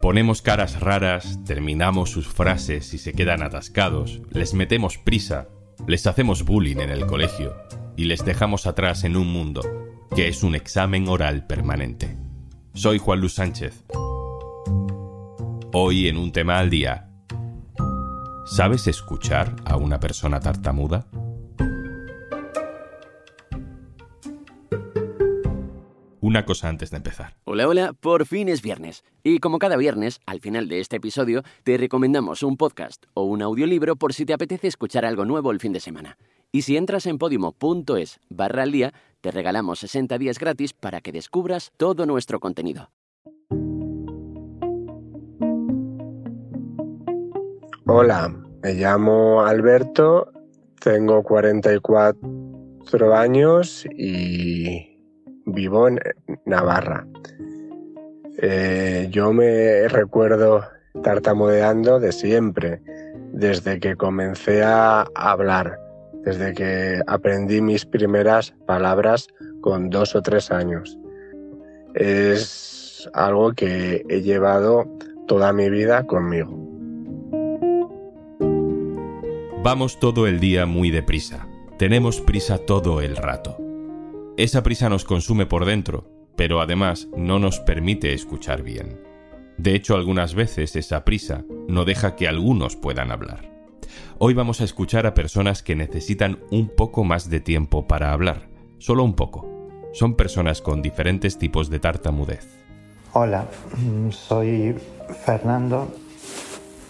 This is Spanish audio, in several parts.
Ponemos caras raras, terminamos sus frases y se quedan atascados, les metemos prisa, les hacemos bullying en el colegio y les dejamos atrás en un mundo que es un examen oral permanente. Soy Juan Luis Sánchez. Hoy en un tema al día. ¿Sabes escuchar a una persona tartamuda? Una cosa antes de empezar. Hola, hola, por fin es viernes. Y como cada viernes, al final de este episodio, te recomendamos un podcast o un audiolibro por si te apetece escuchar algo nuevo el fin de semana. Y si entras en podimo.es barra al día, te regalamos 60 días gratis para que descubras todo nuestro contenido. Hola, me llamo Alberto, tengo 44 años y vivo en Navarra. Eh, yo me recuerdo tartamudeando de siempre, desde que comencé a hablar, desde que aprendí mis primeras palabras con dos o tres años. Es algo que he llevado toda mi vida conmigo. Vamos todo el día muy deprisa. Tenemos prisa todo el rato. Esa prisa nos consume por dentro, pero además no nos permite escuchar bien. De hecho, algunas veces esa prisa no deja que algunos puedan hablar. Hoy vamos a escuchar a personas que necesitan un poco más de tiempo para hablar, solo un poco. Son personas con diferentes tipos de tartamudez. Hola, soy Fernando.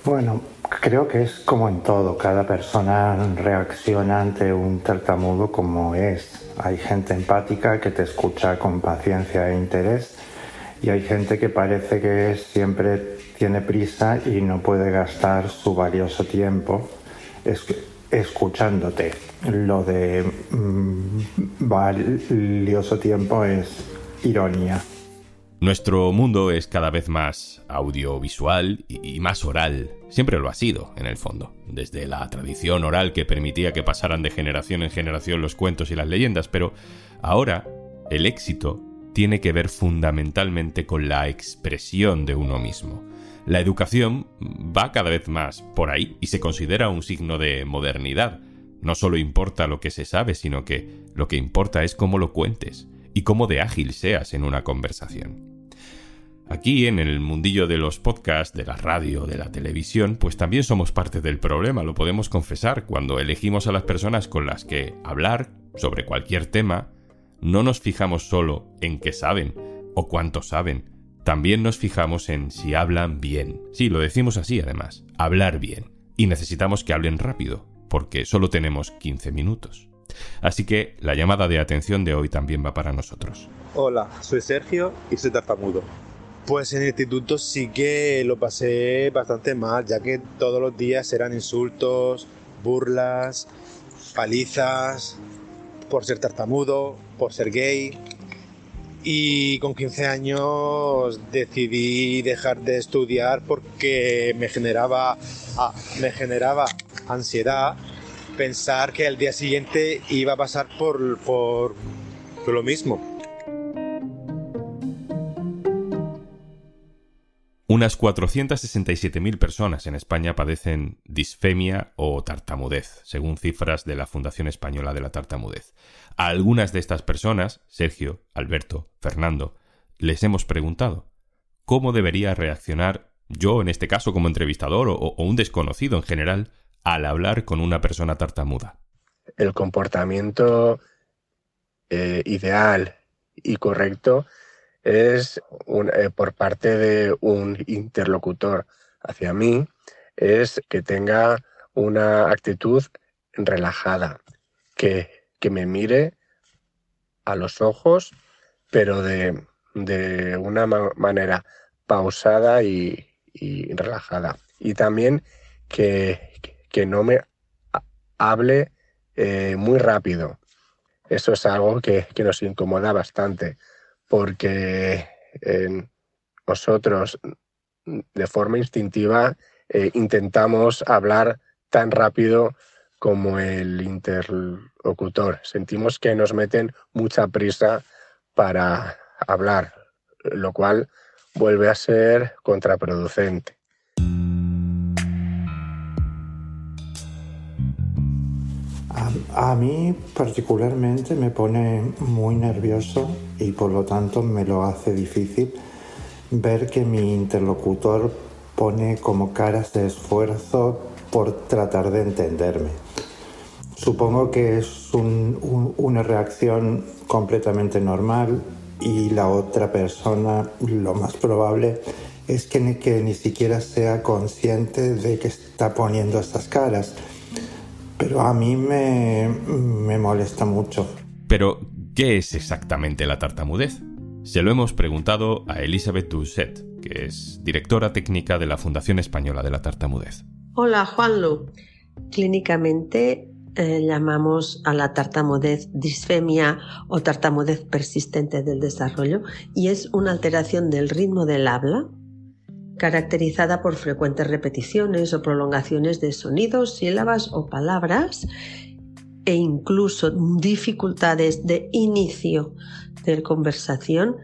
Bueno, creo que es como en todo, cada persona reacciona ante un tartamudo como es. Hay gente empática que te escucha con paciencia e interés y hay gente que parece que siempre tiene prisa y no puede gastar su valioso tiempo escuchándote. Lo de mm, valioso tiempo es ironía. Nuestro mundo es cada vez más audiovisual y más oral. Siempre lo ha sido, en el fondo. Desde la tradición oral que permitía que pasaran de generación en generación los cuentos y las leyendas, pero ahora el éxito tiene que ver fundamentalmente con la expresión de uno mismo. La educación va cada vez más por ahí y se considera un signo de modernidad. No solo importa lo que se sabe, sino que lo que importa es cómo lo cuentes y cómo de ágil seas en una conversación. Aquí en el mundillo de los podcasts, de la radio, de la televisión, pues también somos parte del problema, lo podemos confesar, cuando elegimos a las personas con las que hablar sobre cualquier tema, no nos fijamos solo en qué saben o cuánto saben, también nos fijamos en si hablan bien. Sí, lo decimos así además, hablar bien. Y necesitamos que hablen rápido, porque solo tenemos 15 minutos. Así que la llamada de atención de hoy también va para nosotros. Hola, soy Sergio y soy tartamudo. Pues en el instituto sí que lo pasé bastante mal, ya que todos los días eran insultos, burlas, palizas, por ser tartamudo, por ser gay. Y con 15 años decidí dejar de estudiar porque me generaba, ah, me generaba ansiedad pensar que al día siguiente iba a pasar por, por lo mismo. Unas 467.000 personas en España padecen disfemia o tartamudez, según cifras de la Fundación Española de la Tartamudez. A algunas de estas personas, Sergio, Alberto, Fernando, les hemos preguntado cómo debería reaccionar yo, en este caso como entrevistador o, un desconocido en general, al hablar con una persona tartamuda. El comportamiento eh, ideal y correcto es eh, por parte de un interlocutor hacia mí, es que tenga una actitud relajada, que, que me mire a los ojos, pero de, de una manera pausada y, relajada. Y también que, que no me hable eh, muy rápido. Eso es algo que, que nos incomoda bastante porque nosotros de forma instintiva eh, intentamos hablar tan rápido como el interlocutor. Sentimos que nos meten mucha prisa para hablar, lo cual vuelve a ser contraproducente. A, mí particularmente me pone muy nervioso y por lo tanto me lo hace difícil ver que mi interlocutor pone como caras de esfuerzo por tratar de entenderme. Supongo que es una reacción completamente normal y la otra persona lo más probable es que ni, que ni siquiera sea consciente de que está poniendo estas caras pero a mí me, molesta mucho. Pero, ¿qué es exactamente la tartamudez? Se lo hemos preguntado a Elizabeth Doucet, que es directora técnica de la Fundación Española de la Tartamudez. Hola, Juanlu. Clínicamente eh, llamamos a la tartamudez disfemia o tartamudez persistente del desarrollo y es una alteración del ritmo del habla caracterizada por frecuentes repeticiones o prolongaciones de sonidos, sílabas o palabras e incluso dificultades de inicio de conversación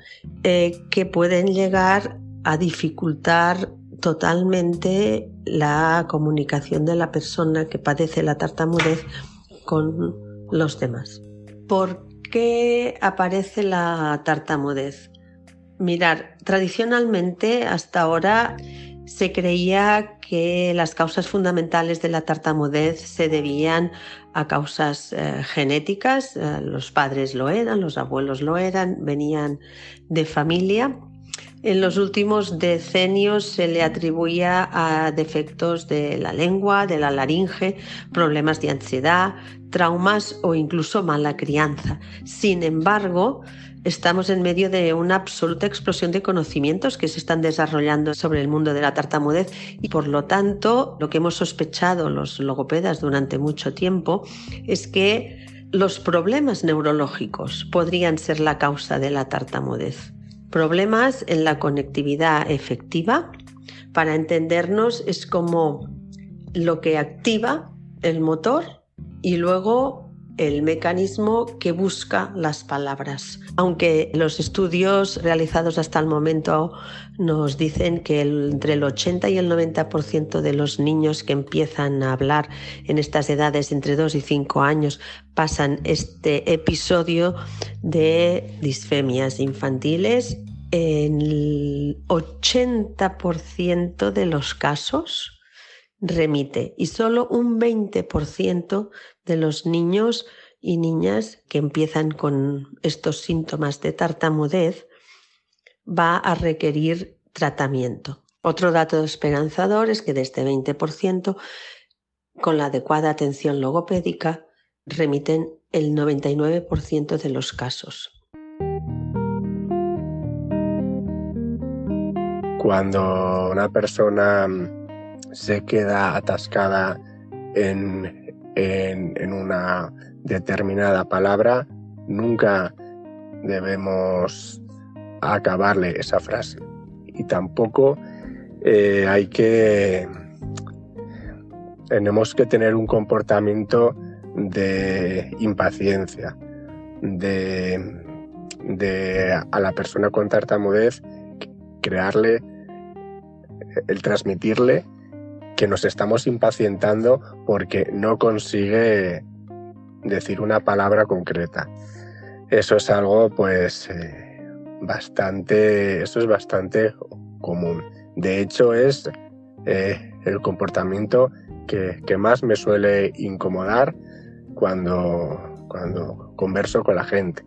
eh, que pueden llegar a dificultar totalmente la comunicación de la persona que padece la tartamudez con los demás. ¿Por qué aparece la tartamudez? Mirar, tradicionalmente hasta ahora se creía que las causas fundamentales de la tartamudez se debían a causas eh, genéticas, eh, los padres lo eran, los abuelos lo eran, venían de familia. En los últimos decenios se le atribuía a defectos de la lengua, de la laringe, problemas de ansiedad, traumas o incluso mala crianza. Sin embargo, Estamos en medio de una absoluta explosión de conocimientos que se están desarrollando sobre el mundo de la tartamudez y por lo tanto lo que hemos sospechado los logopedas durante mucho tiempo es que los problemas neurológicos podrían ser la causa de la tartamudez. Problemas en la conectividad efectiva. Para entendernos es como lo que activa el motor y luego el mecanismo que busca las palabras. Aunque los estudios realizados hasta el momento nos dicen que entre el 80 y el 90% de los niños que empiezan a hablar en estas edades entre 2 y 5 años pasan este episodio de disfemias infantiles, en el 80% de los casos remite y solo un 20% de los niños y niñas que empiezan con estos síntomas de tartamudez va a requerir tratamiento. Otro dato esperanzador es que de este 20%, con la adecuada atención logopédica, remiten el 99% de los casos. Cuando una persona se queda atascada en, en, una determinada palabra, nunca debemos acabarle esa frase. Y tampoco eh, hay que... Tenemos que tener un comportamiento de impaciencia, de, de a la persona con tartamudez crearle, el transmitirle que nos estamos impacientando porque no consigue decir una palabra concreta. Eso es algo pues eh, bastante, eso es bastante común. De hecho es eh, el comportamiento que, que, más me suele incomodar cuando, cuando converso con la gente.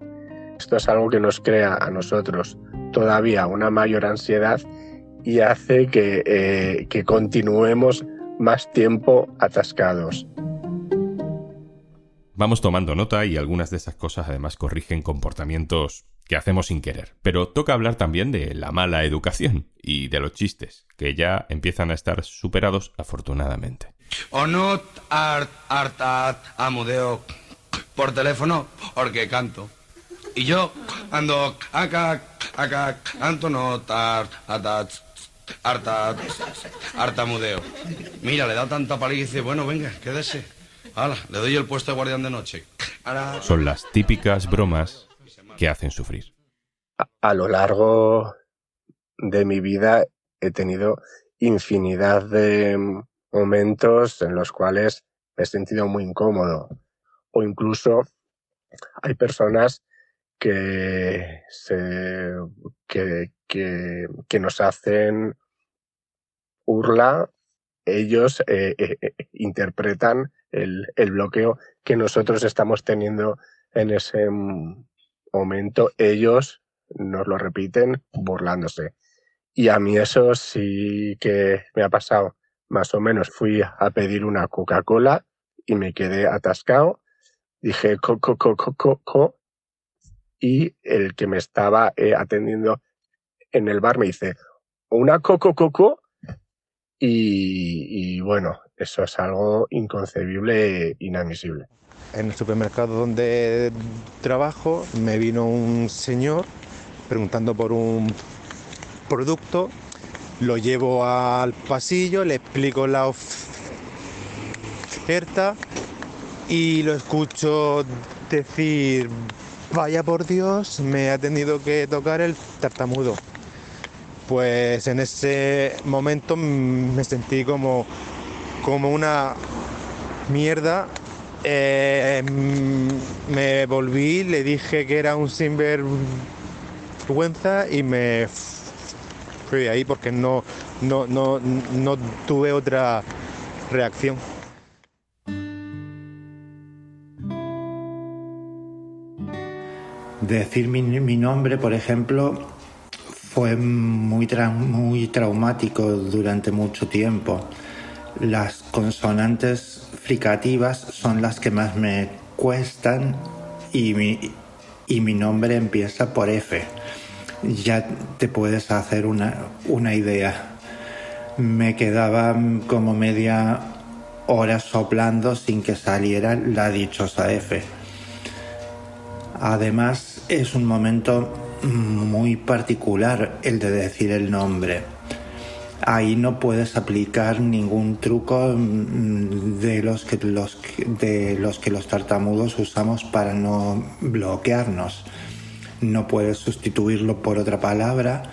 Esto es algo que nos crea a nosotros todavía una mayor ansiedad y hace que, eh, que continuemos más tiempo atascados. Vamos tomando nota y algunas de esas cosas además corrigen comportamientos que hacemos sin querer. Pero toca hablar también de la mala educación y de los chistes, que ya empiezan a estar superados afortunadamente. O no art, art, art, amudeo por teléfono porque canto. Y yo ando acá, acá, canto no tar, harta, harta mudeo. Mira, le da tanta paliza y dice, bueno, venga, quédese. Hala, le doy el puesto de guardián de noche. Son las típicas bromas que hacen sufrir. A, lo largo de mi vida he tenido infinidad de momentos en los cuales me he sentido muy incómodo o incluso hay personas que se que, que, que nos hacen burla ellos eh, eh, eh, interpretan el, el, bloqueo que nosotros estamos teniendo en ese momento. Ellos nos lo repiten burlándose. Y a mí eso sí que me ha pasado. Más o menos fui a pedir una Coca-Cola y me quedé atascado. Dije coco, coco, coco, y el que me estaba atendiendo en el bar me dice, una coco, coco, y, y, bueno, eso es algo inconcebible e inadmisible. En el supermercado donde trabajo me vino un señor preguntando por un producto, lo llevo al pasillo, le explico la oferta y lo escucho decir, vaya por Dios, me ha tenido que tocar el tartamudo pues en ese momento me sentí como, como una mierda. Eh, me volví, le dije que era un sinvergüenza y me fui ahí porque no, no, no, no tuve otra reacción. Decir mi, nombre, por ejemplo, fue muy, muy traumático durante mucho tiempo. Las consonantes fricativas son las que más me cuestan y mi, y mi nombre empieza por F. Ya te puedes hacer una, una idea. Me quedaba como media hora soplando sin que saliera la dichosa F. Además es un momento muy particular el de decir el nombre. Ahí no puedes aplicar ningún truco mm, de los que los, de los, que los tartamudos usamos para no bloquearnos. No puedes sustituirlo por otra palabra.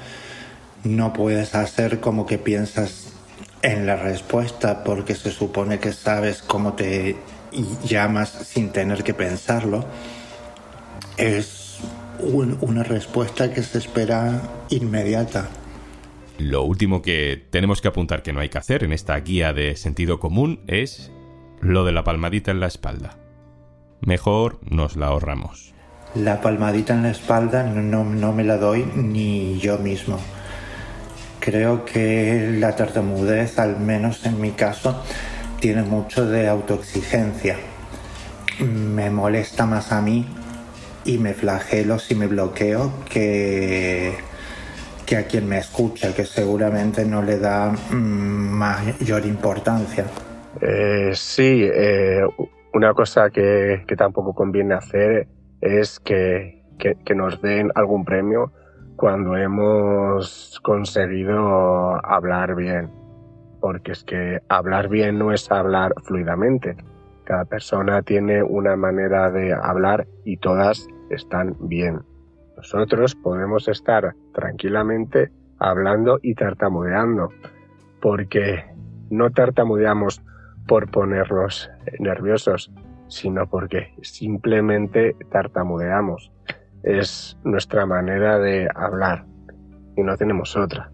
No puedes hacer como que piensas en la respuesta porque se supone que sabes cómo te llamas sin tener que pensarlo. Es una respuesta que se espera inmediata. Lo último que tenemos que apuntar que no hay que hacer en esta guía de sentido común es lo de la palmadita en la espalda. Mejor nos la ahorramos. La palmadita en la espalda no, no me la doy ni yo mismo. Creo que la tartamudez, al menos en mi caso, tiene mucho de autoexigencia. Me molesta más a mí y me flagelo si me bloqueo que, que a quien me escucha, que seguramente no le da mm, mayor importancia. Eh, sí, eh, una cosa que, que, tampoco conviene hacer es que, que, que nos den algún premio cuando hemos conseguido hablar bien. Porque es que hablar bien no es hablar fluidamente. Cada persona tiene una manera de hablar y todas están bien. Nosotros podemos estar tranquilamente hablando y tartamudeando, porque no tartamudeamos por ponernos nerviosos, sino porque simplemente tartamudeamos. Es nuestra manera de hablar y no tenemos otra.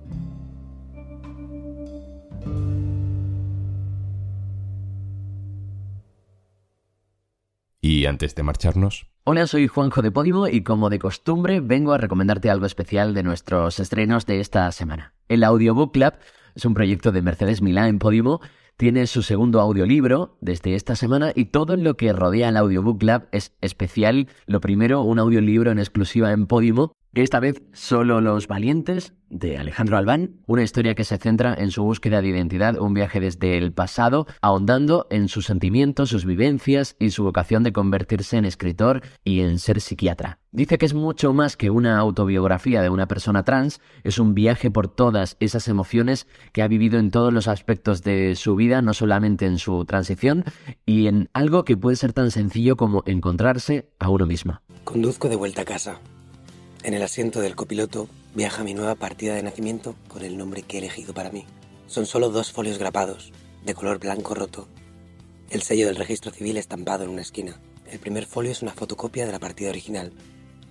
Antes de marcharnos, Hola, soy Juanjo de Podimo y como de costumbre vengo a recomendarte algo especial de nuestros estrenos de esta semana. El Audiobook Club es un proyecto de Mercedes Milá en Podimo, tiene su segundo audiolibro desde esta semana y todo lo que rodea al Audiobook Club es especial. Lo primero, un audiolibro en exclusiva en Podimo esta vez Solo los valientes de Alejandro Albán, una historia que se centra en su búsqueda de identidad, un viaje desde el pasado, ahondando en sus sentimientos, sus vivencias y su vocación de convertirse en escritor y en ser psiquiatra. Dice que es mucho más que una autobiografía de una persona trans, es un viaje por todas esas emociones que ha vivido en todos los aspectos de su vida, no solamente en su transición, y en algo que puede ser tan sencillo como encontrarse a uno mismo. Conduzco de vuelta a casa. En el asiento del copiloto viaja mi nueva partida de nacimiento con el nombre que he elegido para mí. Son solo dos folios grapados, de color blanco roto. El sello del registro civil estampado en una esquina. El primer folio es una fotocopia de la partida original,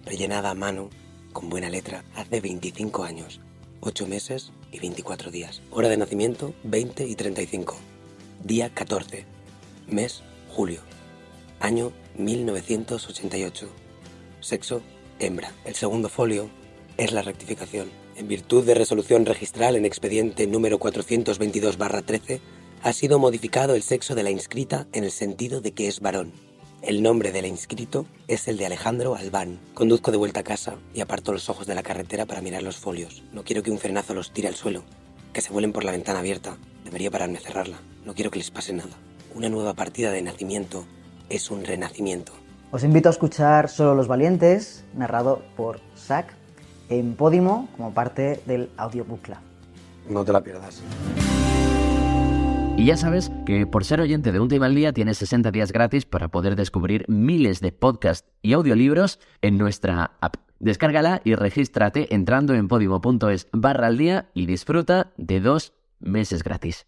rellenada a mano, con buena letra, hace 25 años, 8 meses y 24 días. Hora de nacimiento 20 y 35. Día 14. Mes julio. Año 1988. Sexo hembra. El segundo folio es la rectificación. En virtud de resolución registral en expediente número 422-13, ha sido modificado el sexo de la inscrita en el sentido de que es varón. El nombre del inscrito es el de Alejandro Albán. Conduzco de vuelta a casa y aparto los ojos de la carretera para mirar los folios. No quiero que un frenazo los tire al suelo, que se vuelen por la ventana abierta. Debería pararme a cerrarla. No quiero que les pase nada. Una nueva partida de nacimiento es un renacimiento. Os invito a escuchar Solo los Valientes, narrado por Zach, en Podimo como parte del audiobook club. No te la pierdas. Y ya sabes que por ser oyente de Un Tema al Día tienes 60 días gratis para poder descubrir miles de podcasts y audiolibros en nuestra app. Descárgala y regístrate entrando en podimo.es barra al día y disfruta de dos meses gratis.